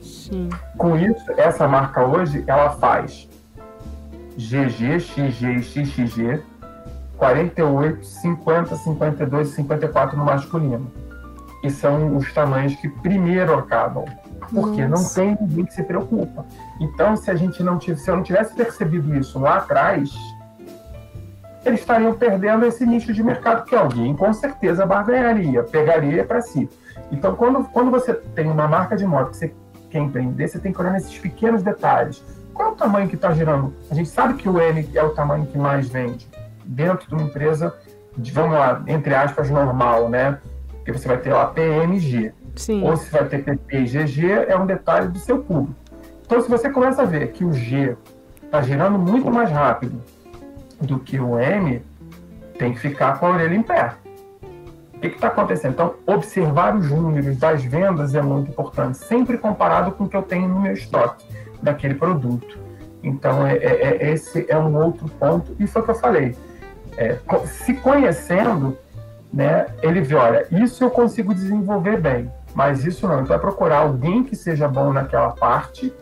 C: Sim.
D: Com isso, essa marca hoje, ela faz GG, XG e XXG, 48, 50, 52 54 no masculino. E são os tamanhos que primeiro acabam. Porque Nossa. não tem ninguém que se preocupa. Então, se a gente não tivesse, se eu não tivesse percebido isso lá atrás, eles estariam perdendo esse nicho de mercado que alguém com certeza barganharia, pegaria para si. Então, quando, quando você tem uma marca de moto que você quer empreender, você tem que olhar nesses pequenos detalhes. Qual é o tamanho que está girando? A gente sabe que o M é o tamanho que mais vende dentro de uma empresa, de, vamos lá, entre aspas, normal, né? Porque você vai ter lá PMG.
C: Sim.
D: Ou se vai ter PP e GG, é um detalhe do seu público. Então, se você começa a ver que o G está girando muito mais rápido do que o M, tem que ficar com a orelha em pé. O que está acontecendo? Então, observar os números das vendas é muito importante, sempre comparado com o que eu tenho no meu estoque daquele produto. Então, é, é, é esse é um outro ponto, e foi o que eu falei. É, se conhecendo, né, ele vê, olha, isso eu consigo desenvolver bem, mas isso não. Então, é procurar alguém que seja bom naquela parte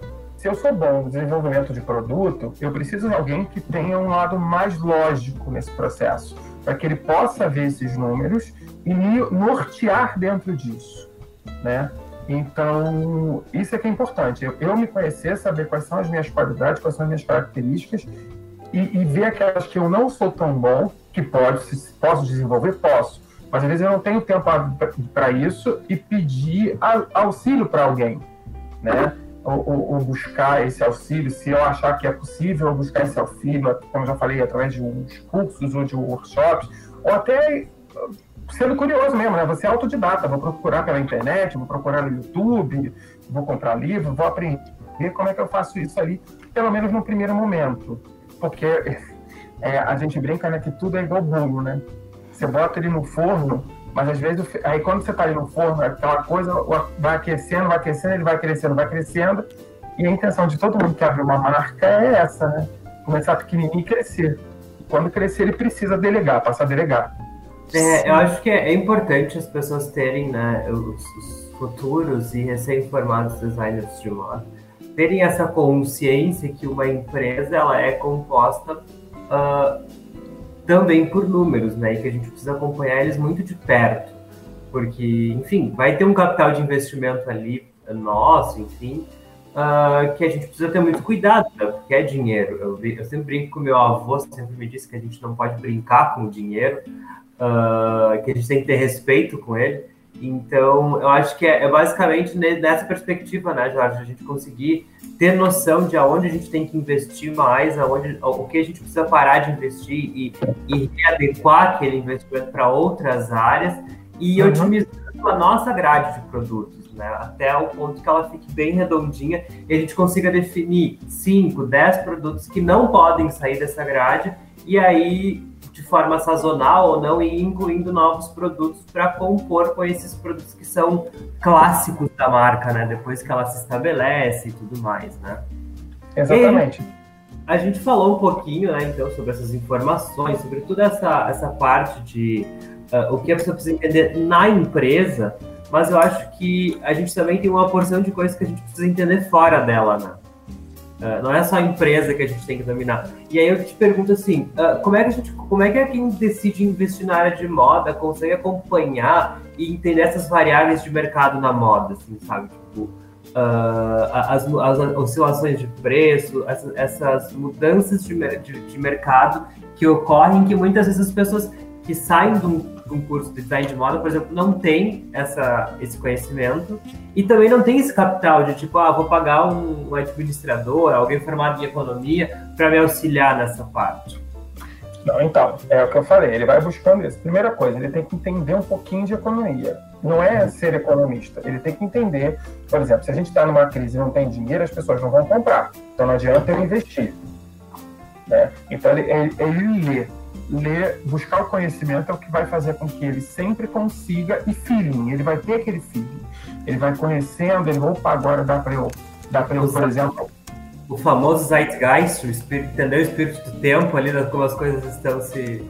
D: se eu sou bom no desenvolvimento de produto, eu preciso de alguém que tenha um lado mais lógico nesse processo, para que ele possa ver esses números e me nortear dentro disso, né? Então, isso é que é importante. Eu, eu me conhecer, saber quais são as minhas qualidades, quais são as minhas características e, e ver aquelas que eu não sou tão bom, que pode, posso desenvolver, posso. Mas às vezes eu não tenho tempo para isso e pedir auxílio para alguém, né? ou, ou, buscar esse auxílio, se eu achar que é possível buscar esse auxílio, como já falei, através de uns cursos ou de workshops, ou até sendo curioso mesmo, né? Você é autodidata, vou procurar pela internet, vou procurar no YouTube, vou comprar livro, vou aprender como é que eu faço isso ali, pelo menos no primeiro momento. Porque é, a gente brinca né, que tudo é igual bolo, né? Você bota ele no forno, mas às vezes, aí quando você está ali no forno, aquela coisa vai aquecendo, vai aquecendo, ele vai crescendo, vai crescendo. E a intenção de todo mundo que abre uma marca é essa, né? Começar pequenininho e crescer. E quando crescer, ele precisa delegar, passar a delegar.
B: É, eu acho que é, importante as pessoas terem, né, os, os futuros e recém-formados designers de moda, terem essa consciência que uma empresa ela é composta uh, também por números, né? E que a gente precisa acompanhar eles muito de perto, porque, enfim, vai ter um capital de investimento ali nosso, enfim, uh, que a gente precisa ter muito cuidado, né? porque é dinheiro. Eu, eu, sempre brinco com meu avô, sempre me disse que a gente não pode brincar com o dinheiro, uh, que a gente tem que ter respeito com ele. Então, eu acho que é, é basicamente nessa perspectiva, né, Jorge, a gente conseguir ter noção de aonde a gente tem que investir mais, aonde, o que a gente precisa parar de investir e, e readequar aquele investimento para outras áreas e uhum. otimizando a nossa grade de produtos, né? Até o ponto que ela fique bem redondinha e a gente consiga definir 5, 10 produtos que não podem sair dessa grade e aí de forma sazonal ou não e incluindo novos produtos para compor com esses produtos que são clássicos da marca, né? Depois que ela se estabelece e tudo mais, né?
D: Exatamente.
B: E a gente falou um pouquinho, né, então, sobre essas informações, sobre toda essa, essa parte de uh, o que a pessoa precisa entender na empresa, mas eu acho que a gente também tem uma porção de coisas que a gente precisa entender fora dela, né? Uh, não é só a empresa que a gente tem que dominar. E aí eu te pergunto assim, uh, como é que a gente, como é que quem decide investir na área de moda consegue acompanhar e entender essas variáveis de mercado na moda, assim, sabe? Tipo, uh, as, as, oscilações de preço, essas, essas mudanças de, de, de, mercado que ocorrem, que muitas vezes as pessoas que saem de um, de um, curso de design de moda, por exemplo, não têm essa, esse conhecimento e também não tem esse capital de tipo, ah, vou pagar um, um administrador, alguém formado em economia para me auxiliar nessa parte.
D: Não, então, é o que eu falei, ele vai buscando isso. Primeira coisa, ele tem que entender um pouquinho de economia. Não é ser economista, ele tem que entender, por exemplo, se a gente está numa crise e não tem dinheiro, as pessoas não vão comprar. Então não adianta ele investir. Né? Então ele, ele, ele lê. Ler, buscar o conhecimento é o que vai fazer com que ele sempre consiga e feeling, ele vai ter aquele feeling. Ele vai conhecendo, ele, opa, agora dá para eu, dá para eu, por exemplo,
B: o famoso zeitgeist, o espírito, entender o espírito do tempo ali, como as coisas estão se,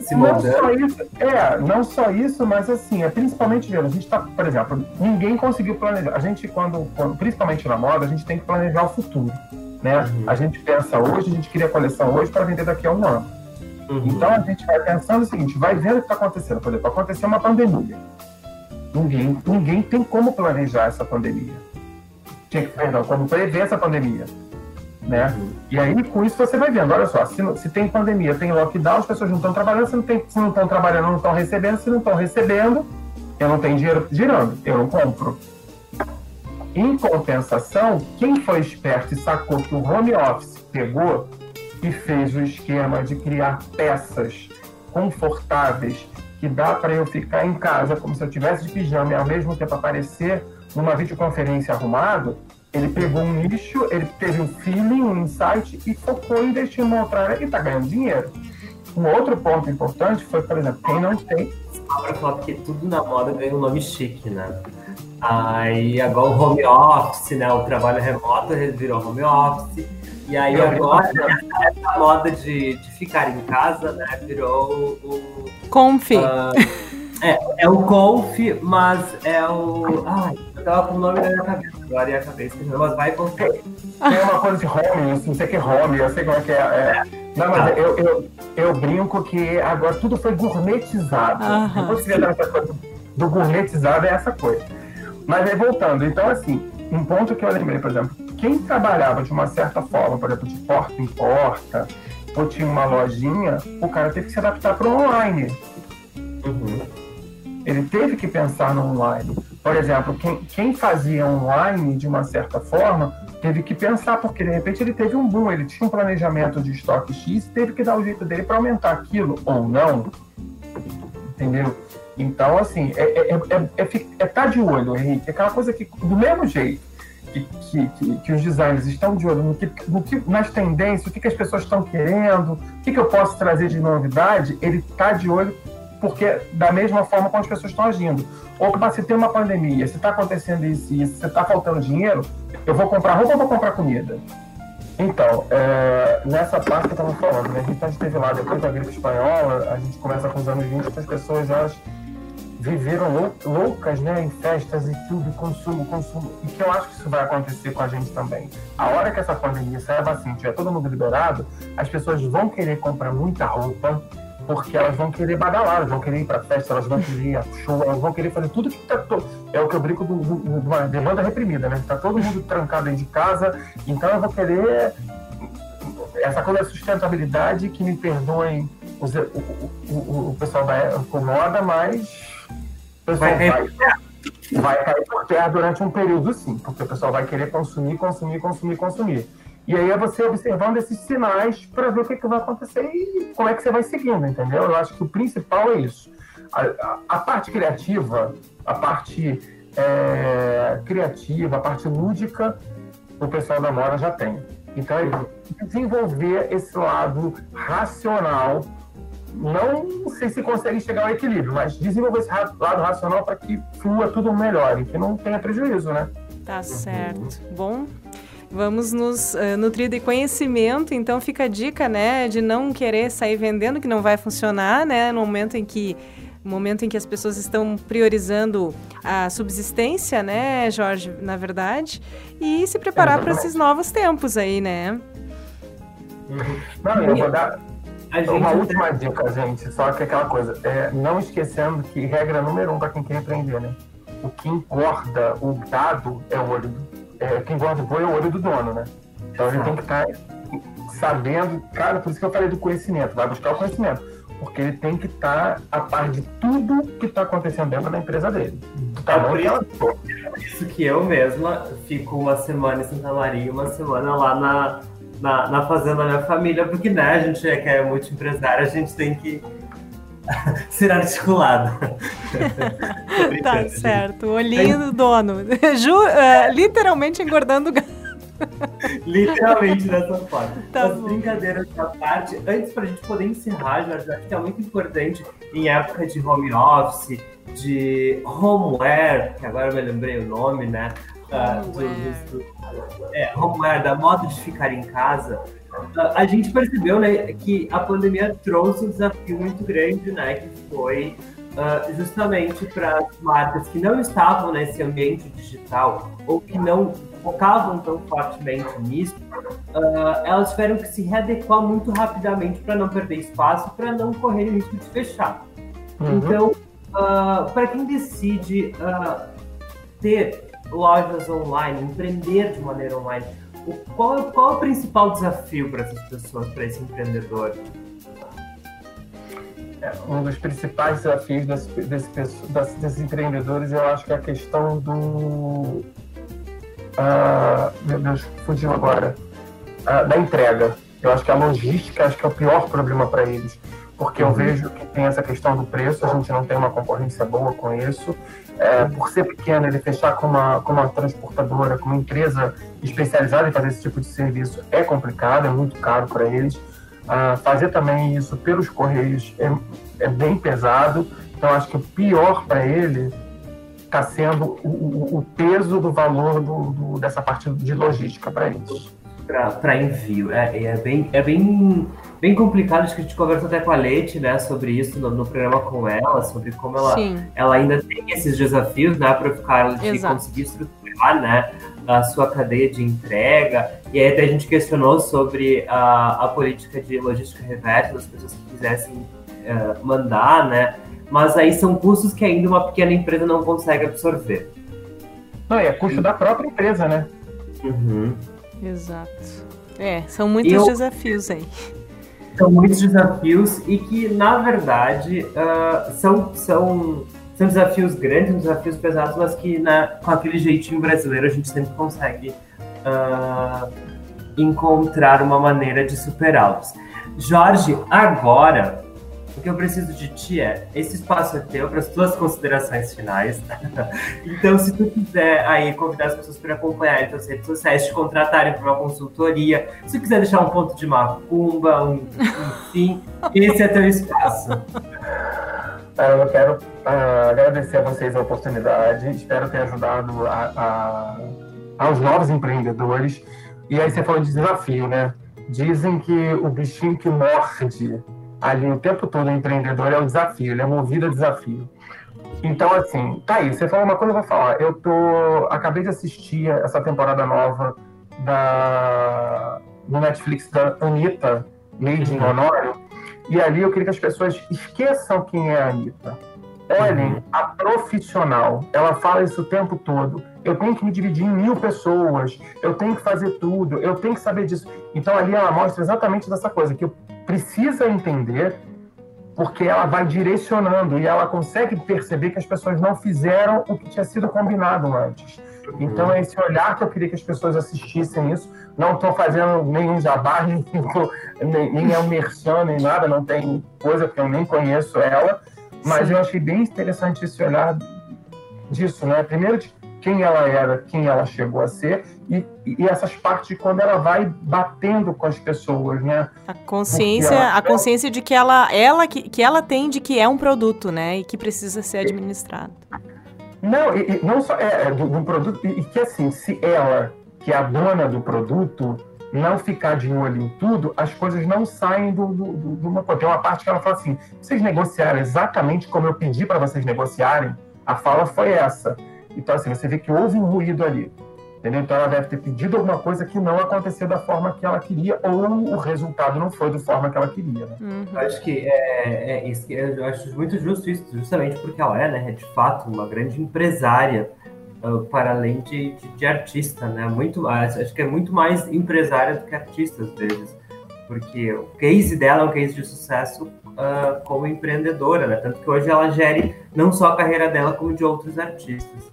B: se moldando.
D: Não só isso, é, não só isso, mas assim, é principalmente, a gente está, por exemplo, ninguém conseguiu planejar. A gente, quando, quando, principalmente na moda, a gente tem que planejar o futuro. Né? Uhum. A gente pensa hoje, a gente cria a coleção hoje para vender daqui a um ano. Uhum. Então a gente vai pensando o seguinte, vai vendo o que está acontecendo. Por exemplo, aconteceu uma pandemia. Ninguém, ninguém tem como planejar essa pandemia. Tinha que, perdão, como prever essa pandemia né? E aí, com isso, você vai vendo, olha só, se, se tem pandemia, tem lockdown, as pessoas não estão trabalhando, se não estão trabalhando, não estão recebendo, se não estão recebendo, eu não tenho dinheiro girando, eu não compro. Em compensação, quem foi esperto e sacou que o home office pegou e fez o esquema de criar peças confortáveis que dá para eu ficar em casa como se eu tivesse de pijama e ao mesmo tempo aparecer numa videoconferência arrumado, ele pegou um nicho, ele teve um feeling, um insight e focou em investir numa outra área e está ganhando dinheiro. Um outro ponto importante foi, por exemplo, quem não tem.
B: Para falar porque tudo na moda ganha um nome chique, né? Aí agora o home office, né? O trabalho remoto virou home office. E aí Eu agora essa, essa, moda de, de ficar em casa, né? Virou o.
C: Confi. Uh,
B: é, é o Conf, mas é o. Ai, eu tava com o nome na minha cabeça agora e acabei esquecendo, mas vai Conf. Tem
D: uma coisa de home, não sei que é home, eu sei como é que é. é. Não, mas eu, eu, eu brinco que agora tudo foi gourmetizado.
C: Uhum,
D: Depois que essa coisa do gourmetizado é essa coisa. Mas aí voltando, então assim, um ponto que eu lembrei, por exemplo, quem trabalhava de uma certa forma, por exemplo, de porta em porta, ou tinha uma lojinha, o cara teve que se adaptar para o online. Uhum. Ele teve que pensar no online. Por exemplo, quem, quem fazia online de uma certa forma teve que pensar, porque de repente ele teve um boom, ele tinha um planejamento de estoque X, teve que dar o jeito dele para aumentar aquilo ou não. Entendeu? Então, assim, é, é, é, é, é tá de olho, Henrique. É aquela coisa que, do mesmo jeito que, que, que, os designers estão de olho no que, no que, nas tendências, o que, que as pessoas estão querendo, o que, que eu posso trazer de novidade, ele está de olho porque da mesma forma como as pessoas estão agindo. Ou se tem uma pandemia, se está acontecendo isso e se está faltando dinheiro, eu vou comprar roupa ou vou comprar comida? Então, é, nessa parte que eu estava falando, né, a gente esteve lá depois da gripe espanhola, a gente começa com os anos 20, as pessoas elas viveram loucas né, em festas e tudo, consumo, consumo. E que eu acho que isso vai acontecer com a gente também. A hora que essa pandemia sair assim, tiver todo mundo liberado, as pessoas vão querer comprar muita roupa, porque elas vão querer badalar, elas vão querer ir para festa, elas vão querer ir a show, elas vão querer fazer tudo que tá todo. É o que eu brinco de uma demanda reprimida, né? Tá todo mundo trancado dentro de casa, então eu vou querer essa coisa da sustentabilidade que me perdoem os, o, o, o, pessoal da incomoda, mas pessoal vai, vai, vai cair por terra durante um período sim, porque o pessoal vai querer consumir, consumir, consumir, consumir. E aí é você observando esses sinais para ver o que, que, vai acontecer e como é que você vai seguindo, entendeu? Eu acho que o principal é isso. A, a, a parte criativa, a parte é, criativa, a parte lúdica, o pessoal da Mora já tem. Então, é desenvolver esse lado racional não sei se consegue chegar ao equilíbrio, mas desenvolver esse lado racional para que flua tudo melhor e que não tenha prejuízo, né?
C: Tá certo. Bom, vamos nos uh, nutrir de conhecimento, então fica a dica, né, de não querer sair vendendo que não vai funcionar, né, no momento em que momento em que as pessoas estão priorizando a subsistência, né, Jorge, na verdade, e se preparar para esses novos tempos aí, né?
D: Não, eu vou dar uma última dica, gente, só que aquela coisa, é, não esquecendo que regra número um para quem quer empreender, né? O que engorda o dado é o olho do, é, quem engorda o boi é o olho do dono, né? Então ele tem que estar tá sabendo, cara, por isso que eu falei do conhecimento, vai buscar o conhecimento porque ele tem que estar tá a par de tudo que está acontecendo dentro da empresa dele.
B: Tá bom? É por isso que eu mesma fico uma semana em Santa Maria e uma semana lá na, na, na fazenda da minha família, porque né, a gente é que é multiempresário, a gente tem que ser articulado.
C: tá certo, o olhinho do dono. Ju, uh, literalmente engordando o gato.
B: Literalmente dessa forma. Tá As bom. brincadeiras da parte, antes pra gente poder encerrar, acho que é muito importante em época de home office, de homeware, que agora eu me lembrei o nome, né? Uh, do, é, homeware, da moda de ficar em casa. A gente percebeu né, que a pandemia trouxe um desafio muito grande, né? Que foi Uh, justamente para as marcas que não estavam nesse ambiente digital ou que não focavam tão fortemente nisso, uh, elas tiveram que se readequar muito rapidamente para não perder espaço, para não correr o risco de fechar. Uhum. Então, uh, para quem decide ter lojas online, empreender de maneira online, o, qual, qual é o principal desafio para essas pessoas, para esse empreendedor?
D: Um dos principais desafios desse, desse, desses empreendedores, eu acho que é a questão do uh, meu Deus, fugiu agora, uh, da entrega. Eu acho que a logística acho que é o pior problema para eles, porque uhum. eu vejo que tem essa questão do preço, a gente não tem uma concorrência boa com isso. É, por ser pequeno, ele fechar com uma, com uma transportadora, com uma empresa especializada em fazer esse tipo de serviço é complicado, é muito caro para eles. Uh, fazer também isso pelos correios é, é bem pesado. Então, acho que o pior para ele está sendo o, o, peso do valor do, do, dessa parte de logística para eles.
B: Para envio. É, é, bem, é bem, bem complicado, acho que a gente conversou até com a Leite né, sobre isso no, no programa com ela, sobre como ela, ela ainda tem esses desafios né, para ficar de Exato. conseguir estruturar né, a sua cadeia de entrega. E aí até a gente questionou sobre a, a política de logística reversa das pessoas que quisessem uh, mandar, né? mas aí são custos que ainda uma pequena empresa não consegue absorver.
D: Não, é custo da própria empresa, né?
B: Uhum.
C: Exato. É, são muitos Eu... desafios aí.
B: São muitos desafios e que, na verdade, uh, são, são, são desafios grandes, desafios pesados, mas que na, com aquele jeitinho brasileiro a gente sempre consegue uh, encontrar uma maneira de superá-los. Jorge, agora o que eu preciso de ti é, esse espaço é teu para as tuas considerações finais. então, se tu quiser aí convidar as pessoas para acompanhar as tuas redes sociais, te contratarem para uma consultoria, se tu quiser deixar um ponto de macumba, um, enfim, esse é teu espaço.
D: Eu quero uh, agradecer a vocês a oportunidade, espero ter ajudado a, a, aos novos empreendedores. E aí você falou de desafio, né? Dizem que o bichinho que morde ali o tempo todo o empreendedor é o desafio, ele é movido a desafio. Então, assim, tá aí, você falou uma coisa, eu vou falar. Eu tô. Acabei de assistir essa temporada nova da, no Netflix da Anitta, Made in uhum. Honório, e ali eu queria que as pessoas esqueçam quem é a Anitta. Olhem, uhum. a profissional, ela fala isso o tempo todo. Eu tenho que me dividir em mil pessoas, eu tenho que fazer tudo, eu tenho que saber disso. Então ali ela mostra exatamente dessa coisa, que precisa entender, porque ela vai direcionando e ela consegue perceber que as pessoas não fizeram o que tinha sido combinado antes. Então é esse olhar que eu queria que as pessoas assistissem isso. Não estou fazendo nenhum jabá, nem, nem, nem é um merchan, nem nada, não tem coisa que eu nem conheço ela, mas Sim. eu achei bem interessante esse olhar disso, né? Primeiro, de quem ela era, quem ela chegou a ser, e, e essas partes quando ela vai batendo com as pessoas, né?
C: A consciência, ela, a consciência de que ela, ela que, que ela tem de que é um produto, né? E que precisa ser administrado.
D: Não, e, e não só é, é do, do produto, e, e que assim, se ela, que é a dona do produto, não ficar de olho em tudo, as coisas não saem do, do, do, de uma coisa. Tem uma parte que ela fala assim: vocês negociaram exatamente como eu pedi para vocês negociarem? A fala foi essa. Então, assim, você vê que houve um ruído ali. Entendeu? Então, ela deve ter pedido alguma coisa que não aconteceu da forma que ela queria, ou o resultado não foi da forma que ela queria. Né?
B: Uhum. Eu acho que é, é, isso, eu acho muito justo isso, justamente porque ela é, né, é de fato uma grande empresária uh, para além de, de, de, artista, né? Muito, acho que é muito mais empresária do que artista às vezes, porque o case dela é um case de sucesso uh, como empreendedora, né? Tanto que hoje ela gere não só a carreira dela como de outros artistas.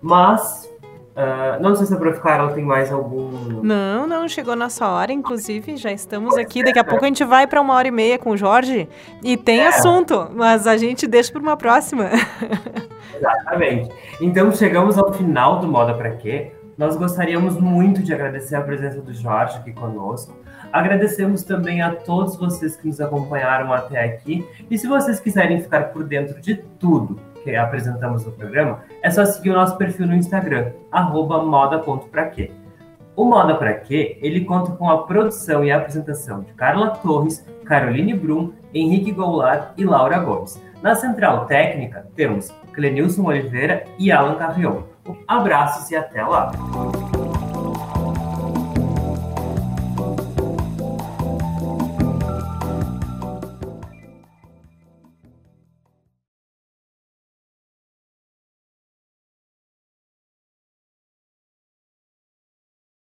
B: Mas Uh, não sei se a Prof. Carol tem mais algum.
C: Não, não, chegou nossa hora, inclusive, já estamos aqui. Daqui a pouco a gente vai para uma hora e meia com o Jorge e tem é. assunto, mas a gente deixa para uma próxima.
B: Exatamente. Então chegamos ao final do Moda Pra Quê. Nós gostaríamos muito de agradecer a presença do Jorge aqui conosco. Agradecemos também a todos vocês que nos acompanharam até aqui. E se vocês quiserem ficar por dentro de tudo que apresentamos no programa, é só seguir o nosso perfil no Instagram, moda.praquê. O Moda Pra Quê, ele conta com a produção e a apresentação de Carla Torres, Caroline Brum, Henrique Goulart e Laura Gomes. Na central técnica, temos Clenilson Oliveira e Alan Carrion. Abraços e até lá!